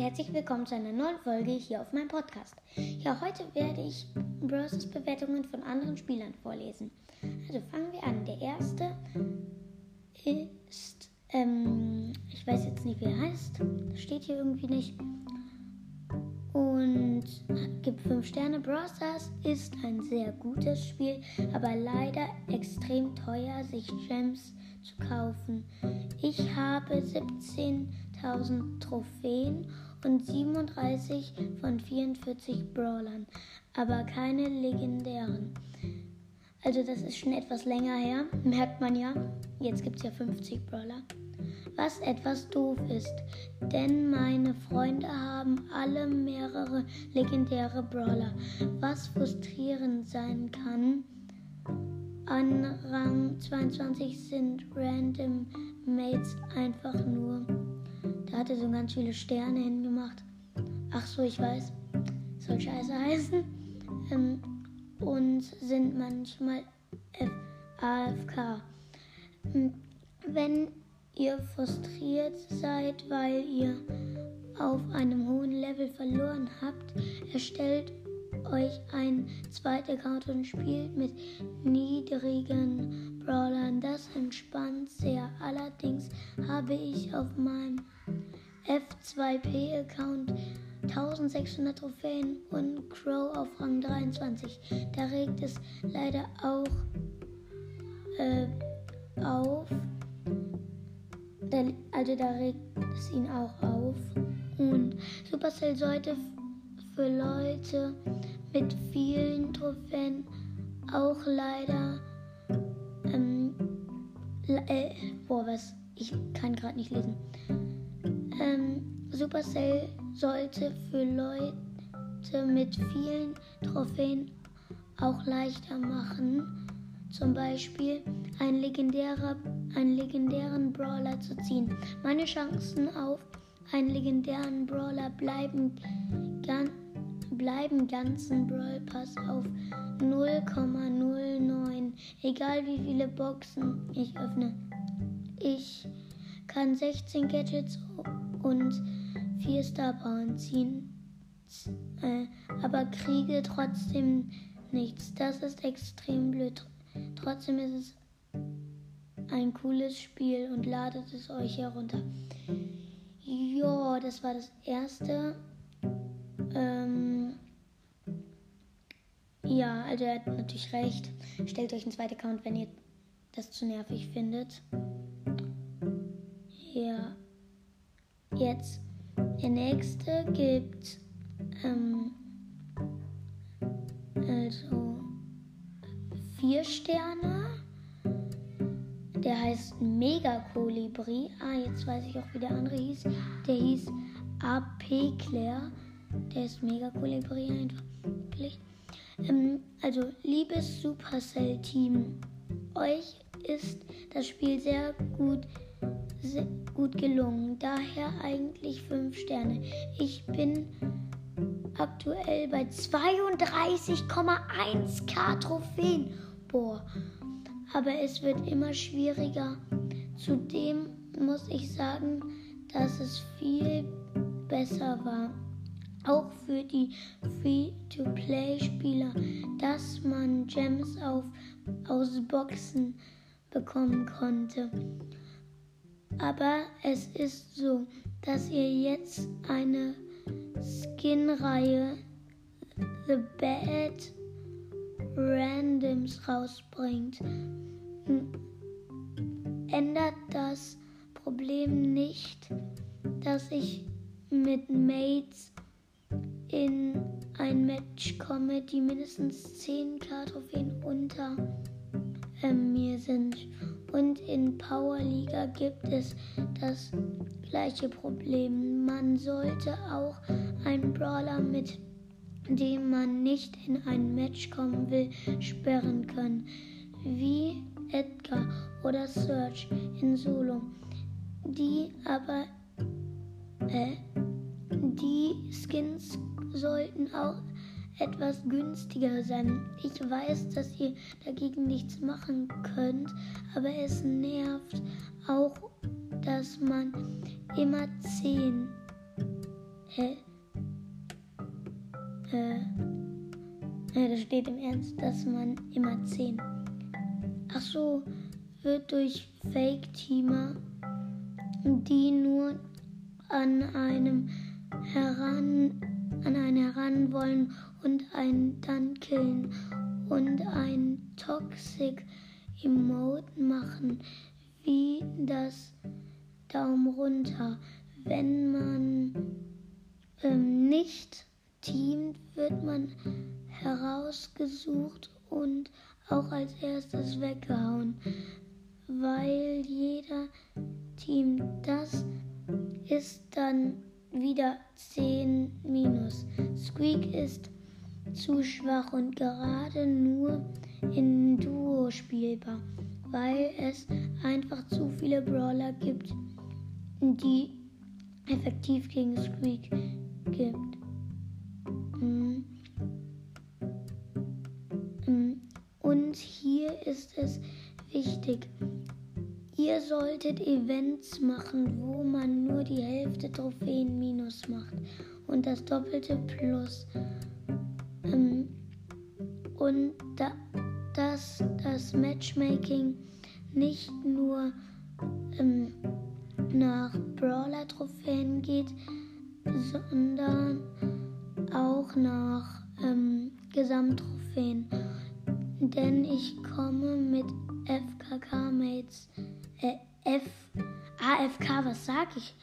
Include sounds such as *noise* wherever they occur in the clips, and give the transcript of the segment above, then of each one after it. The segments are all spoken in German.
herzlich willkommen zu einer neuen Folge hier auf meinem Podcast. Ja, heute werde ich Bros. Bewertungen von anderen Spielern vorlesen. Also fangen wir an. Der erste ist, ähm, ich weiß jetzt nicht, wie er heißt. Steht hier irgendwie nicht. Und gibt 5 Sterne. Stars ist ein sehr gutes Spiel, aber leider extrem teuer, sich Gems zu kaufen. Ich habe 17.000 Trophäen und 37 von 44 Brawlern, aber keine legendären. Also das ist schon etwas länger her, merkt man ja. Jetzt gibt es ja 50 Brawler. Was etwas doof ist, denn meine Freunde haben alle mehrere legendäre Brawler, was frustrierend sein kann. An Rang 22 sind Random Mates einfach nur. Da hat er so ganz viele Sterne hingemacht. Ach so, ich weiß. Soll scheiße heißen. Ähm, und sind manchmal F AFK. Hm, wenn ihr frustriert seid, weil ihr auf einem hohen Level verloren habt, erstellt euch ein zweiter Account und spielt mit niedrigen Brawlern. Das entspannt sehr. Allerdings habe ich auf meinem F2P-Account 1600 Trophäen und Crow auf Rang 23. Da regt es leider auch äh, auf. Also da regt es ihn auch auf. Und Supercell sollte für Leute mit vielen Trophäen auch leider ähm, äh, boah, was? Ich kann gerade nicht lesen. Ähm, Supercell sollte für Leute mit vielen Trophäen auch leichter machen. Zum Beispiel einen, legendärer, einen legendären Brawler zu ziehen. Meine Chancen auf einen legendären Brawler bleiben, gan bleiben ganzen Brawl Pass auf 0,09. Egal wie viele Boxen ich öffne. Ich kann 16 Gadgets und 4 Star Power ziehen, äh, aber kriege trotzdem nichts. Das ist extrem blöd. Trotzdem ist es ein cooles Spiel und ladet es euch herunter. Ja, das war das erste. Ähm, ja, also er hat natürlich recht. Stellt euch einen zweiten Account, wenn ihr das zu nervig findet. Ja. Jetzt der nächste gibt ähm, also vier Sterne. Der heißt Mega Kolibri. Ah, jetzt weiß ich auch, wie der andere hieß. Der hieß AP Claire. Der ist Mega Kolibri einfach. Ähm, also, liebes Supercell-Team, euch ist das Spiel sehr gut gut gelungen. Daher eigentlich 5 Sterne. Ich bin aktuell bei 32,1k Trophäen. Boah. Aber es wird immer schwieriger. Zudem muss ich sagen, dass es viel besser war. Auch für die Free-to-Play-Spieler, dass man Gems auf, aus Boxen bekommen konnte. Aber es ist so, dass ihr jetzt eine Skin-Reihe The Bad Randoms rausbringt. Ändert das Problem nicht, dass ich mit Mates in ein Match komme, die mindestens 10k Trophäen unter mir sind. Und in Powerliga gibt es das gleiche Problem. Man sollte auch einen Brawler, mit dem man nicht in ein Match kommen will, sperren können. Wie Edgar oder Search in Solo. Die aber äh, die Skins sollten auch etwas günstiger sein. Ich weiß, dass ihr dagegen nichts machen könnt, aber es nervt auch, dass man immer 10 Hä? Äh, ja, da steht im Ernst, dass man immer 10. Ach so, wird durch Fake-Teamer, die nur an einem heran, an einen heran wollen und einen dann killen und ein Toxic Emote machen, wie das Daumen runter. Wenn man ähm, nicht teamt, wird man herausgesucht und auch als erstes weggehauen, weil jeder Team das ist dann wieder 10 minus. Squeak ist zu schwach und gerade nur in Duo spielbar, weil es einfach zu viele Brawler gibt, die effektiv gegen Squeak gibt. Hm. Hm. Und hier ist es wichtig, ihr solltet Events machen, wo man nur die Hälfte Trophäen minus macht und das doppelte plus. Ähm, und da, dass das Matchmaking nicht nur ähm, nach Brawler-Trophäen geht, sondern auch nach ähm, Gesamttrophäen. Denn ich komme mit FKK-Mates, äh, F, AFK, was sag ich?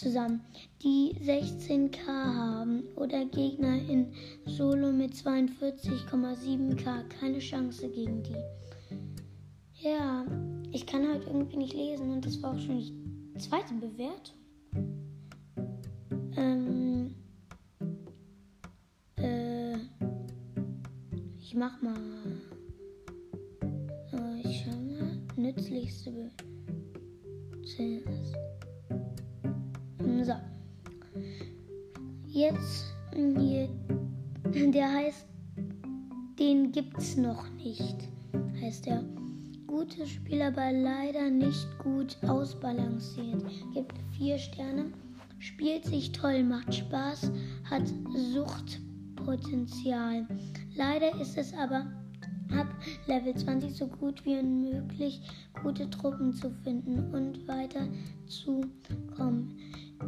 Zusammen, die 16k haben oder Gegner in Solo mit 42,7k. Keine Chance gegen die. Ja, ich kann halt irgendwie nicht lesen und das war auch schon die zweite Bewertung. Ähm, äh, ich mach mal. Äh, ich schau mal. Nützlichste Be Jetzt *laughs* der heißt, den gibt's noch nicht, heißt er. Gutes Spiel, aber leider nicht gut ausbalanciert. Gibt vier Sterne. Spielt sich toll, macht Spaß, hat Suchtpotenzial. Leider ist es aber ab Level 20 so gut wie unmöglich, gute Truppen zu finden und weiter zu kommen.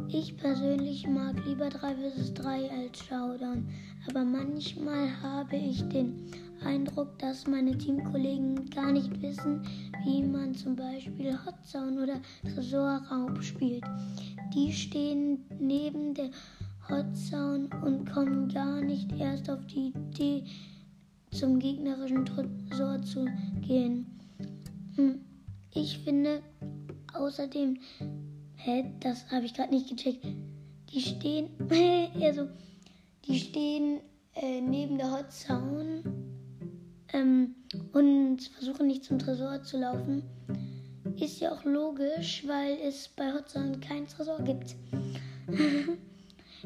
Ich persönlich mag lieber 3 vs 3 als Showdown, aber manchmal habe ich den Eindruck, dass meine Teamkollegen gar nicht wissen, wie man zum Beispiel Hot oder Tresorraub spielt. Die stehen neben der Hot und kommen gar nicht erst auf die Idee, zum gegnerischen Tresor zu gehen. Hm, ich finde außerdem Hä, das habe ich gerade nicht gecheckt. Die stehen, *laughs* also, die stehen äh, neben der Hot Zone ähm, und versuchen nicht zum Tresor zu laufen. Ist ja auch logisch, weil es bei Hot Zone keinen Tresor gibt. *laughs*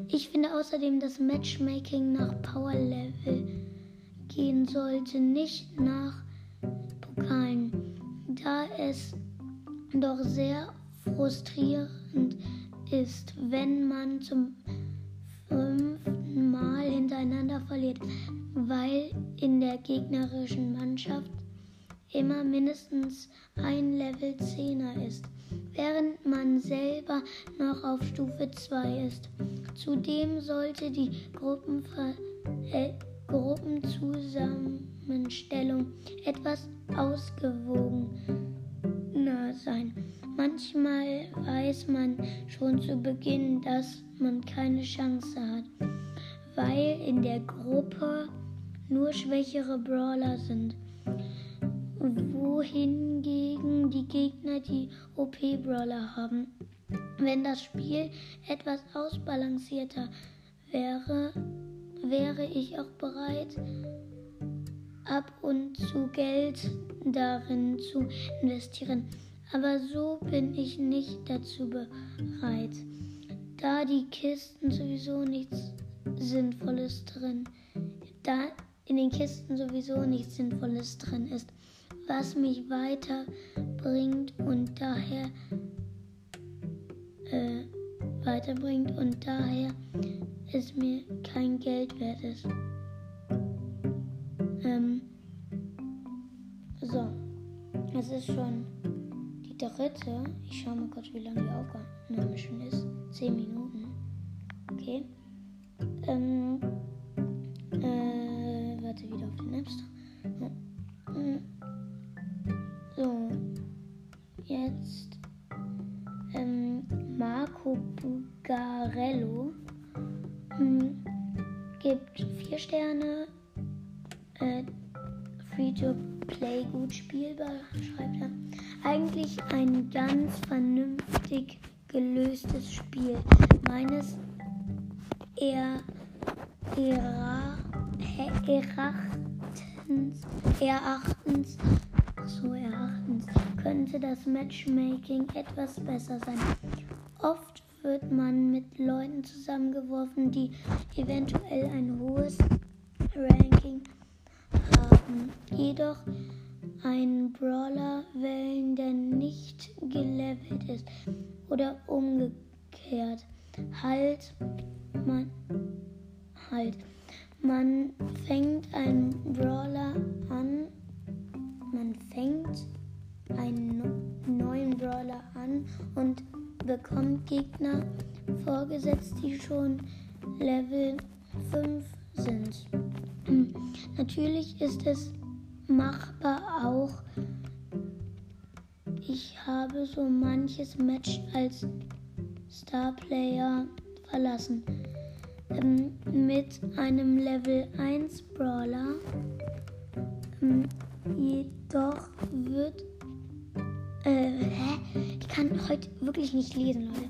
ich finde außerdem, dass Matchmaking nach Power Level gehen sollte, nicht nach Pokalen, da es doch sehr frustrierend ist, wenn man zum fünften Mal hintereinander verliert, weil in der gegnerischen Mannschaft immer mindestens ein Level 10er ist, während man selber noch auf Stufe 2 ist. Zudem sollte die Gruppenver äh, Gruppenzusammenstellung etwas ausgewogener sein. Manchmal weiß man schon zu Beginn, dass man keine Chance hat, weil in der Gruppe nur schwächere Brawler sind, wohingegen die Gegner die OP-Brawler haben. Wenn das Spiel etwas ausbalancierter wäre, wäre ich auch bereit, ab und zu Geld darin zu investieren aber so bin ich nicht dazu bereit, da die Kisten sowieso nichts Sinnvolles drin, da in den Kisten sowieso nichts Sinnvolles drin ist, was mich weiterbringt und daher äh, weiterbringt und daher es mir kein Geld wert ist. Ähm, so, es ist schon dritte. Ich schaue mal kurz, wie lange die Aufnahme schon ist. Zehn Minuten. Okay. Ähm, äh, warte wieder auf den App So, jetzt ähm, Marco Bugarello hm, gibt vier Sterne. Äh, Free to Play gut spielbar, schreibt er. Eigentlich ein ganz vernünftig gelöstes Spiel. Meines er, erachtens, erachtens, so erachtens könnte das Matchmaking etwas besser sein. Oft wird man mit Leuten zusammengeworfen, die eventuell ein hohes Ranking haben, jedoch einen Brawler wählen, der nicht gelevelt ist oder umgekehrt. Halt, man, halt, man fängt einen Brawler an, man fängt einen neuen Brawler an und bekommt Gegner vorgesetzt, die schon Level 5 sind. Natürlich ist es machbar auch. Ich habe so manches Match als Starplayer verlassen. Ähm, mit einem Level 1 Brawler. Ähm, jedoch wird. Äh, hä? Ich kann heute wirklich nicht lesen, Leute.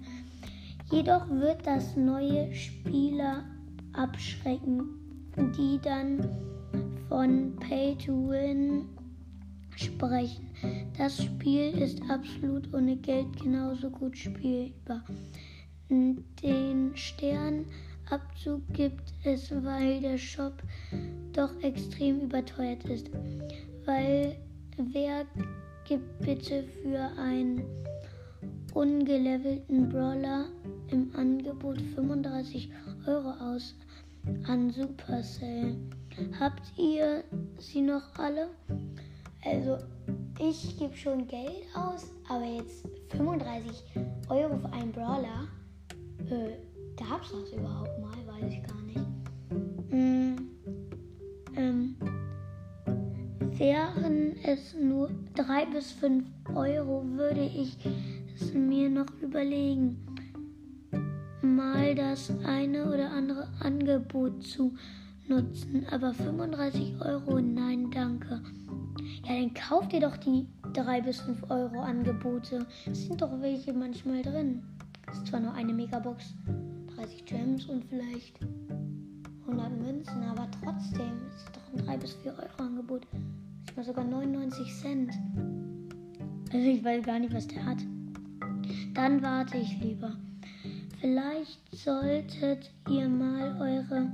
Jedoch wird das neue Spieler abschrecken, die dann von Pay to Win sprechen. Das Spiel ist absolut ohne Geld genauso gut spielbar. Den Sternabzug gibt es, weil der Shop doch extrem überteuert ist. Weil wer gibt bitte für einen ungelevelten Brawler im Angebot 35 Euro aus an Supercell? Habt ihr sie noch alle? Also, ich gebe schon Geld aus, aber jetzt 35 Euro für einen Brawler, äh, gab's das überhaupt mal? Weiß ich gar nicht. Mm, ähm, wären es nur 3 bis 5 Euro, würde ich es mir noch überlegen, mal das eine oder andere Angebot zu nutzen, aber 35 Euro, nein, danke. Ja, dann kauft ihr doch die 3 bis 5 Euro Angebote. Es sind doch welche manchmal drin. Ist zwar nur eine Megabox, 30 Gems und vielleicht 100 Münzen, aber trotzdem ist es doch ein 3 bis 4 Euro Angebot. Ich mal sogar 99 Cent. Also ich weiß gar nicht, was der hat. Dann warte ich lieber. Vielleicht solltet ihr mal eure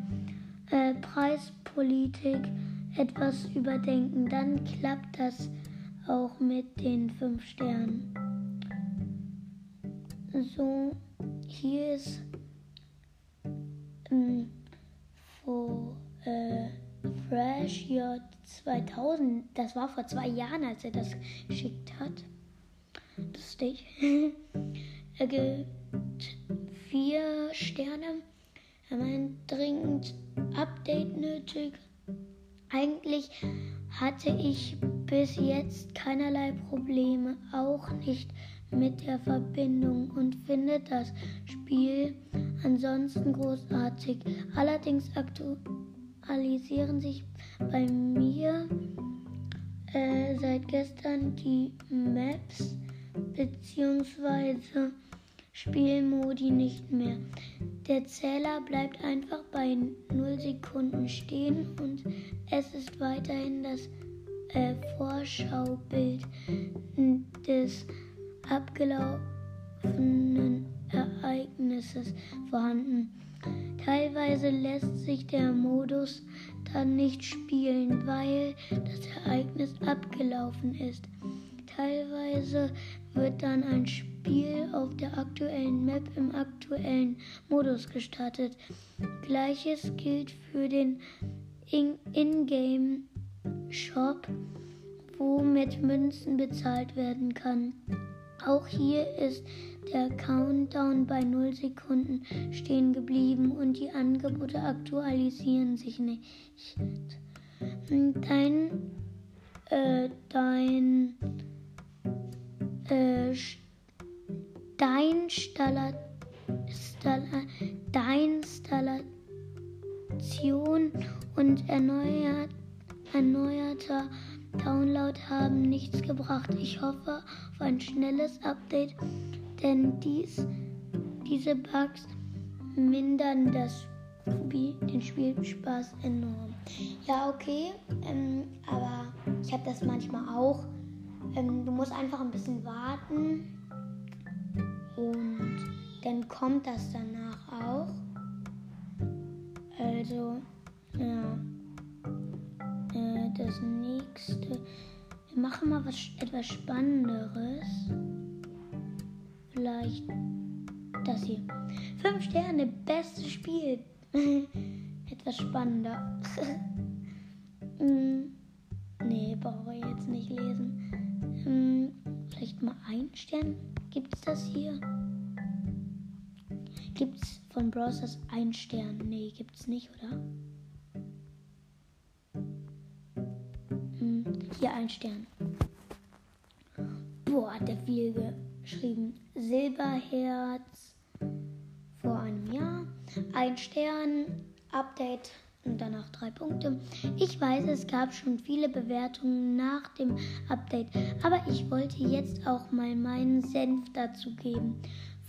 äh, Preispolitik etwas überdenken, dann klappt das auch mit den fünf Sternen. So, hier ist ähm, vor äh, Fresh J 2000, das war vor zwei Jahren, als er das geschickt hat. Das steht. *laughs* er gibt vier Sterne. Er meint dringend Update nötig. Eigentlich hatte ich bis jetzt keinerlei Probleme, auch nicht mit der Verbindung und finde das Spiel ansonsten großartig. Allerdings aktualisieren sich bei mir äh, seit gestern die Maps bzw. Spielmodi nicht mehr. Der Zähler bleibt einfach bei 0 Sekunden stehen und es ist weiterhin das äh, Vorschaubild des abgelaufenen Ereignisses vorhanden. Teilweise lässt sich der Modus dann nicht spielen, weil das Ereignis abgelaufen ist. Teilweise wird dann ein Spiel Spiel auf der aktuellen Map im aktuellen Modus gestartet. Gleiches gilt für den In-Game-Shop, wo mit Münzen bezahlt werden kann. Auch hier ist der Countdown bei 0 Sekunden stehen geblieben und die Angebote aktualisieren sich nicht. Dein, äh, dein, äh, dein Stalla, Stalla, dein Installation und erneuert, erneuerter Download haben nichts gebracht. Ich hoffe auf ein schnelles Update, denn dies, diese Bugs mindern das den Spielspaß enorm. Ja, okay, ähm, aber ich habe das manchmal auch. Ähm, du musst einfach ein bisschen warten und dann kommt das danach auch. Also, ja, äh, das nächste. Wir machen mal was etwas Spannenderes. Vielleicht das hier. Fünf Sterne, bestes Spiel. *laughs* etwas spannender. *laughs* mm, nee, brauche ich jetzt nicht lesen. Mm, vielleicht mal ein Stern. Gibt es das hier? Gibt es von Browsers ein Stern? Nee, es nicht, oder? Hm, hier ein Stern. Boah, hat der viel geschrieben. Silberherz vor einem Jahr. Ein Stern, Update und danach drei Punkte. Ich weiß, es gab schon viele Bewertungen nach dem Update, aber ich wollte jetzt auch mal meinen Senf dazu geben.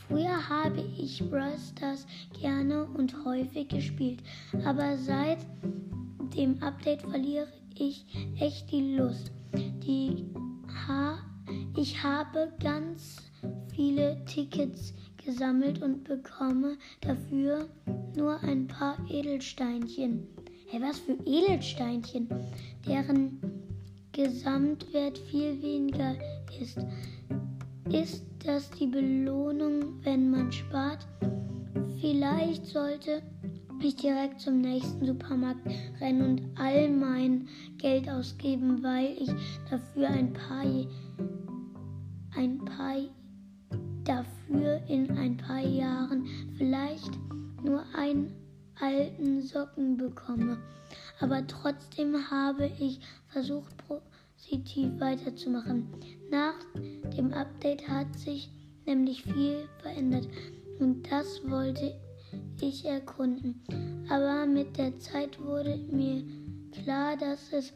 Früher habe ich Brawl gerne und häufig gespielt, aber seit dem Update verliere ich echt die Lust. Die ha ich habe ganz viele Tickets gesammelt und bekomme dafür nur ein paar Edelsteinchen. Hey, was für Edelsteinchen, deren Gesamtwert viel weniger ist. Ist das die Belohnung, wenn man spart? Vielleicht sollte ich direkt zum nächsten Supermarkt rennen und all mein Geld ausgeben, weil ich dafür ein paar ein paar dafür in ein paar Jahren vielleicht nur einen alten Socken bekomme. Aber trotzdem habe ich versucht, positiv weiterzumachen. Nach dem Update hat sich nämlich viel verändert und das wollte ich erkunden. Aber mit der Zeit wurde mir klar, dass es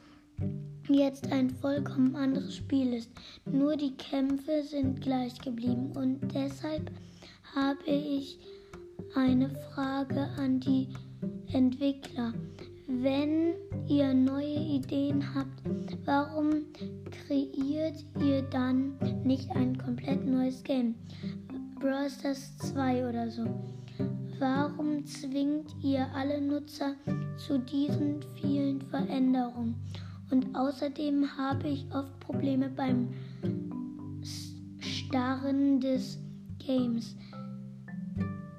jetzt ein vollkommen anderes Spiel ist. Nur die Kämpfe sind gleich geblieben und deshalb habe ich eine Frage an die Entwickler. Wenn ihr neue Ideen habt, warum kreiert ihr dann nicht ein komplett neues Game? Brawl Stars 2 oder so. Warum zwingt ihr alle Nutzer zu diesen vielen Veränderungen? Und außerdem habe ich oft Probleme beim Starren des Games.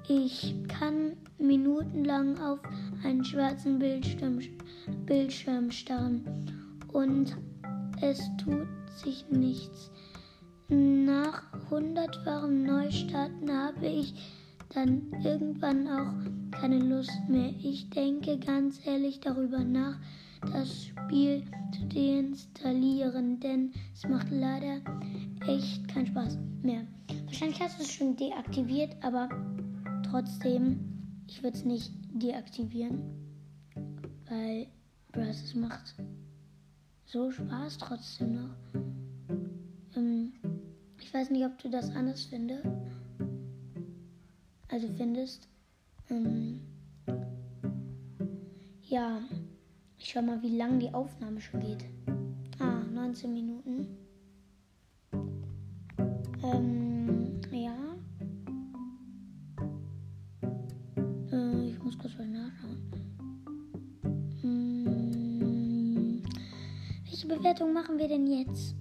Ich kann minutenlang auf einen schwarzen Bildschirm, Bildschirm starren und es tut sich nichts. Nach hundertfachem Neustarten habe ich dann irgendwann auch keine Lust mehr. Ich denke ganz ehrlich darüber nach, das Spiel zu deinstallieren, denn es macht leider echt keinen Spaß mehr. Wahrscheinlich hast du es schon deaktiviert, aber trotzdem, ich würde es nicht deaktivieren, weil Brass macht so Spaß trotzdem noch. Ähm, ich weiß nicht, ob du das anders findest. Also findest. Ähm, ja, ich schau mal, wie lang die Aufnahme schon geht. Ah, 19 Minuten. Ähm, ja. Äh, ich muss kurz mal nachschauen. Hm, welche Bewertung machen wir denn jetzt?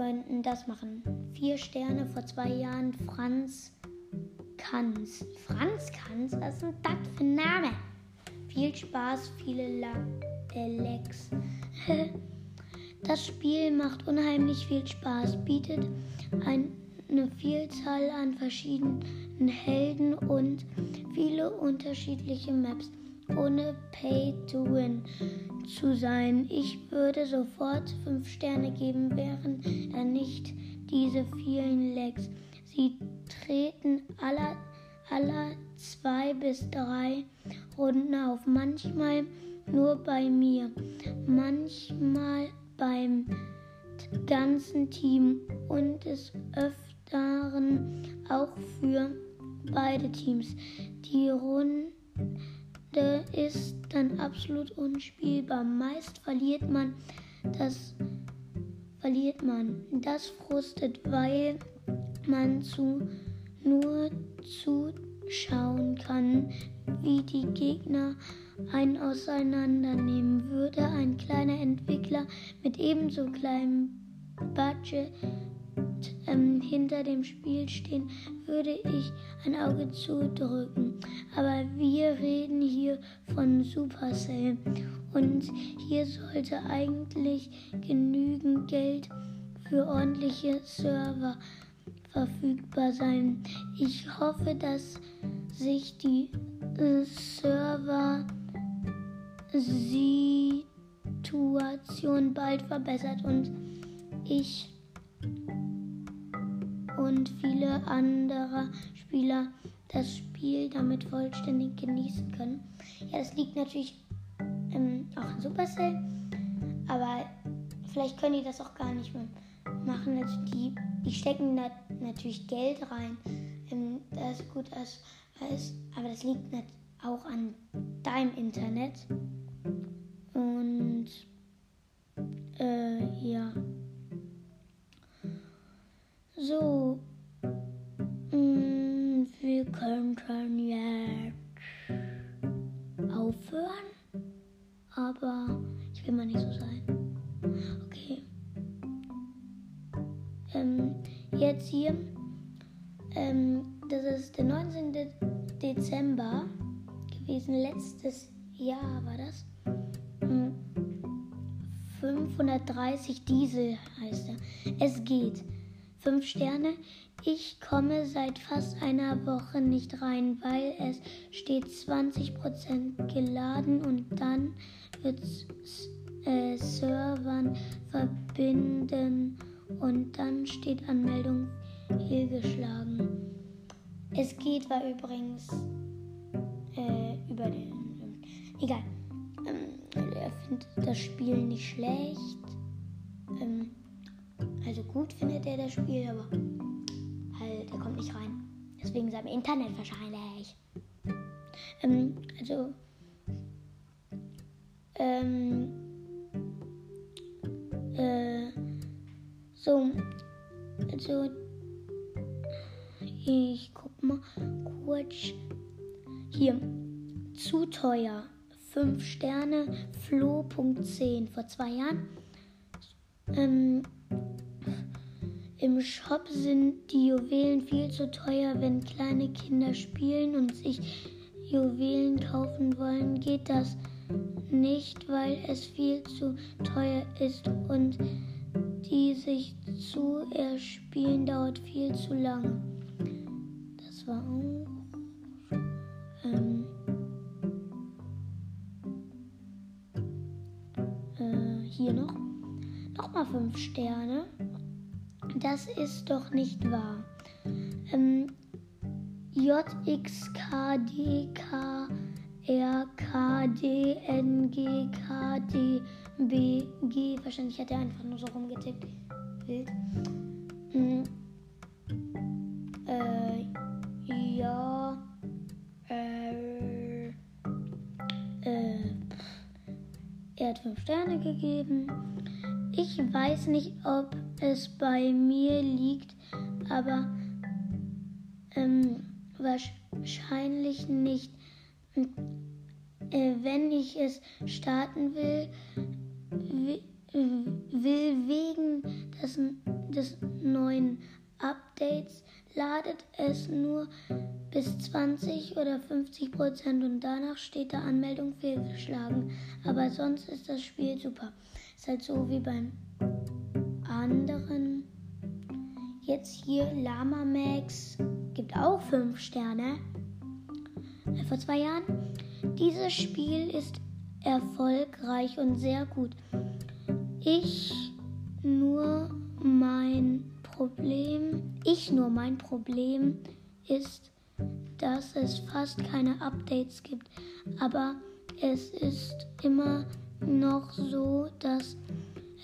Könnten das machen. Vier Sterne vor zwei Jahren. Franz Kanz. Franz Kanz? Was ist denn das für ein Name? Viel Spaß, viele La äh, Lecks. *laughs* das Spiel macht unheimlich viel Spaß, bietet ein, eine Vielzahl an verschiedenen Helden und viele unterschiedliche Maps, ohne Pay to Win zu sein. Ich würde sofort 5 Sterne geben, wären da nicht diese vielen Lags. Sie treten aller, aller zwei bis drei Runden auf. Manchmal nur bei mir, manchmal beim ganzen Team und des Öfteren auch für beide Teams. Die Runde ist dann absolut unspielbar. Meist verliert man das verliert man. Das frustet, weil man zu nur zuschauen kann, wie die Gegner einen auseinandernehmen. Würde ein kleiner Entwickler mit ebenso kleinem Budget ähm, hinter dem Spiel stehen, würde ich ein Auge zudrücken. Aber wir reden hier von Supercell und hier sollte eigentlich genügend Geld für ordentliche Server verfügbar sein. Ich hoffe, dass sich die äh, Server-Situation bald verbessert und ich und viele andere Spieler das Spiel damit vollständig genießen können. Ja, das liegt natürlich ähm, auch an Supercell, aber vielleicht können die das auch gar nicht mehr machen. Also die, die stecken da natürlich Geld rein. Ähm, das ist gut, weiß, aber das liegt auch an deinem Internet. Und äh, ja. So, steht 20% geladen und dann wird äh, Servern verbinden und dann steht Anmeldung fehlgeschlagen. Es geht war übrigens äh, über den. Egal. Ähm, er findet das Spiel nicht schlecht. Ähm, also gut findet er das Spiel, aber halt, er kommt nicht rein. Deswegen seinem Internet wahrscheinlich. Ähm, also, ähm, äh, so, also, ich guck mal kurz. Hier, zu teuer. 5 Sterne, Flo.10 vor zwei Jahren. Ähm, im Shop sind die Juwelen viel zu teuer. Wenn kleine Kinder spielen und sich Juwelen kaufen wollen, geht das nicht, weil es viel zu teuer ist und die sich zu erspielen dauert viel zu lange. Das war auch. Ähm, äh, hier noch. Nochmal fünf Sterne. Das ist doch nicht wahr. Ähm, J, X, K, D, K, R, K, D, N, G, K, D, B, G. Wahrscheinlich hat er einfach nur so rumgetippt. Wild. Hm. Äh, ja. Äh, äh, er hat fünf Sterne gegeben. Ich weiß nicht, ob es bei mir liegt, aber ähm, wahrscheinlich nicht. Äh, wenn ich es starten will, will wegen des, des neuen Updates ladet es nur bis 20 oder 50 Prozent und danach steht da Anmeldung fehlgeschlagen. Aber sonst ist das Spiel super. Ist halt so wie beim anderen. Jetzt hier Lama Max gibt auch 5 Sterne. Äh, vor zwei Jahren. Dieses Spiel ist erfolgreich und sehr gut. Ich nur mein Problem, ich nur mein Problem ist, dass es fast keine Updates gibt. Aber es ist immer noch so, dass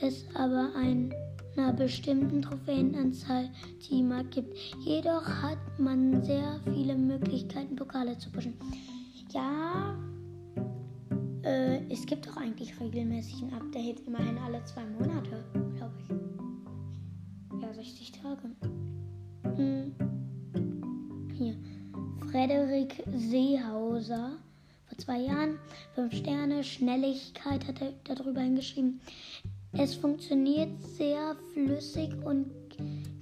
es aber einer bestimmten Trophäenanzahl Teamer gibt. Jedoch hat man sehr viele Möglichkeiten, Pokale zu pushen. Ja, äh, es gibt doch eigentlich regelmäßig ein Update, immerhin alle zwei Monate, glaube ich. 60 Tage. Hm. Hier. Frederik Seehauser. Vor zwei Jahren. Fünf Sterne. Schnelligkeit hat er darüber hingeschrieben. Es funktioniert sehr flüssig und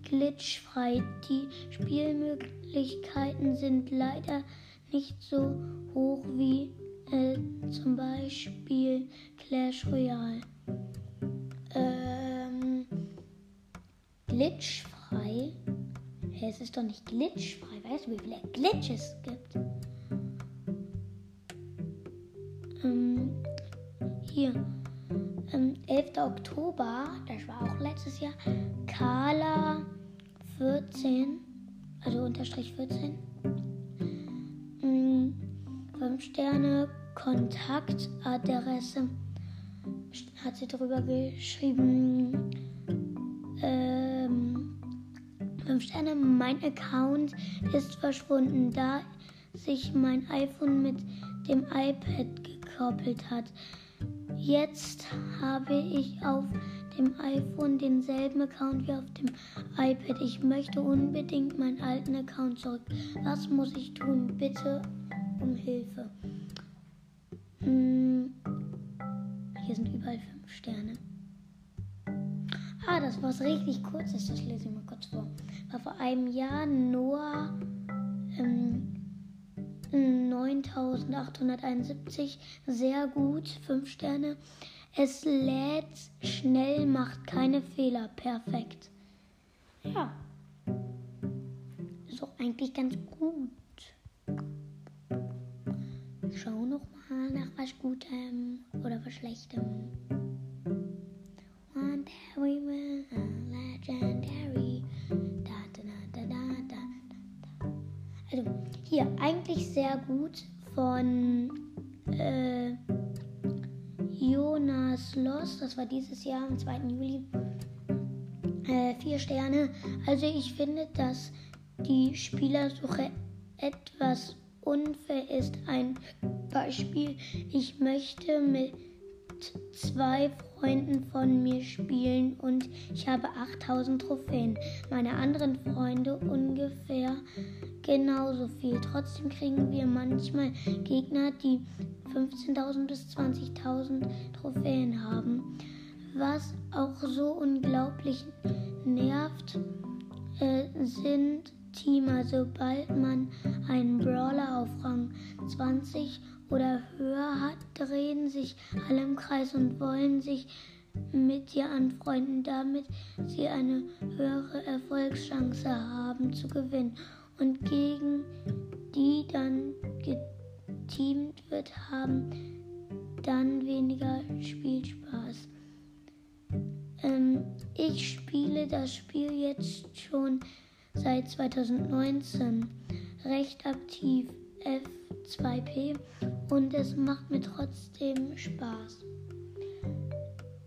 glitchfrei. Die Spielmöglichkeiten sind leider nicht so hoch wie äh, zum Beispiel Clash Royale. glitchfrei. Hey, es ist doch nicht glitchfrei. Weißt du, wie viele Glitches es gibt? Ähm, hier. Ähm, 11. Oktober, das war auch letztes Jahr. Carla 14, also unterstrich 14. Ähm, 5 Sterne, Kontaktadresse. Hat sie darüber geschrieben. Äh, 5 Sterne. Mein Account ist verschwunden, da sich mein iPhone mit dem iPad gekoppelt hat. Jetzt habe ich auf dem iPhone denselben Account wie auf dem iPad. Ich möchte unbedingt meinen alten Account zurück. Was muss ich tun? Bitte um Hilfe. Hm. Hier sind überall 5 Sterne. Ah, das was richtig kurz. Das lese ich mal kurz vor war vor einem Jahr Noah ähm, 9871 sehr gut, 5 Sterne. Es lädt schnell, macht keine Fehler, perfekt. Ja, ist auch eigentlich ganz gut. Schau noch mal nach was Gutem oder was Schlechtem. One day we legendary. Hier eigentlich sehr gut von äh, Jonas Loss. Das war dieses Jahr am 2. Juli. Äh, vier Sterne. Also ich finde, dass die Spielersuche etwas unfair ist. Ein Beispiel. Ich möchte mit zwei Freunden von mir spielen und ich habe 8000 Trophäen. Meine anderen Freunde ungefähr genauso viel. Trotzdem kriegen wir manchmal Gegner, die 15.000 bis 20.000 Trophäen haben. Was auch so unglaublich nervt, äh, sind Teamer. Sobald man einen Brawler auf Rang 20 oder höher hat, drehen sich alle im Kreis und wollen sich mit dir anfreunden, damit sie eine höhere Erfolgschance haben zu gewinnen. Und gegen die dann geteamt wird, haben dann weniger Spielspaß. Ähm, ich spiele das Spiel jetzt schon seit 2019 recht aktiv. F2P und es macht mir trotzdem Spaß.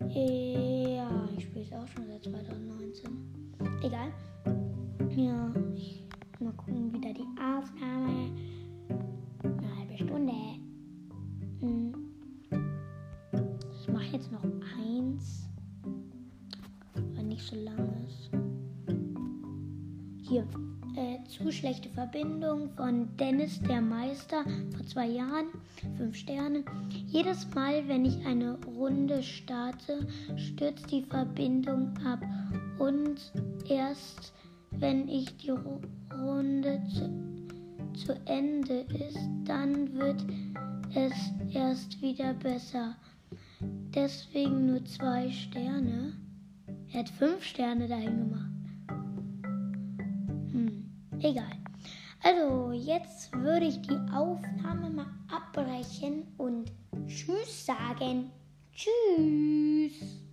Ja, ich spiele es auch schon seit 2019. Egal. Ja, mal gucken, wieder die Aufnahme. Schlechte Verbindung von Dennis der Meister vor zwei Jahren. 5 Sterne. Jedes Mal, wenn ich eine Runde starte, stürzt die Verbindung ab. Und erst wenn ich die Runde zu, zu Ende ist, dann wird es erst wieder besser. Deswegen nur zwei Sterne. Er hat fünf Sterne dahin gemacht. Egal. Also, jetzt würde ich die Aufnahme mal abbrechen und Tschüss sagen. Tschüss.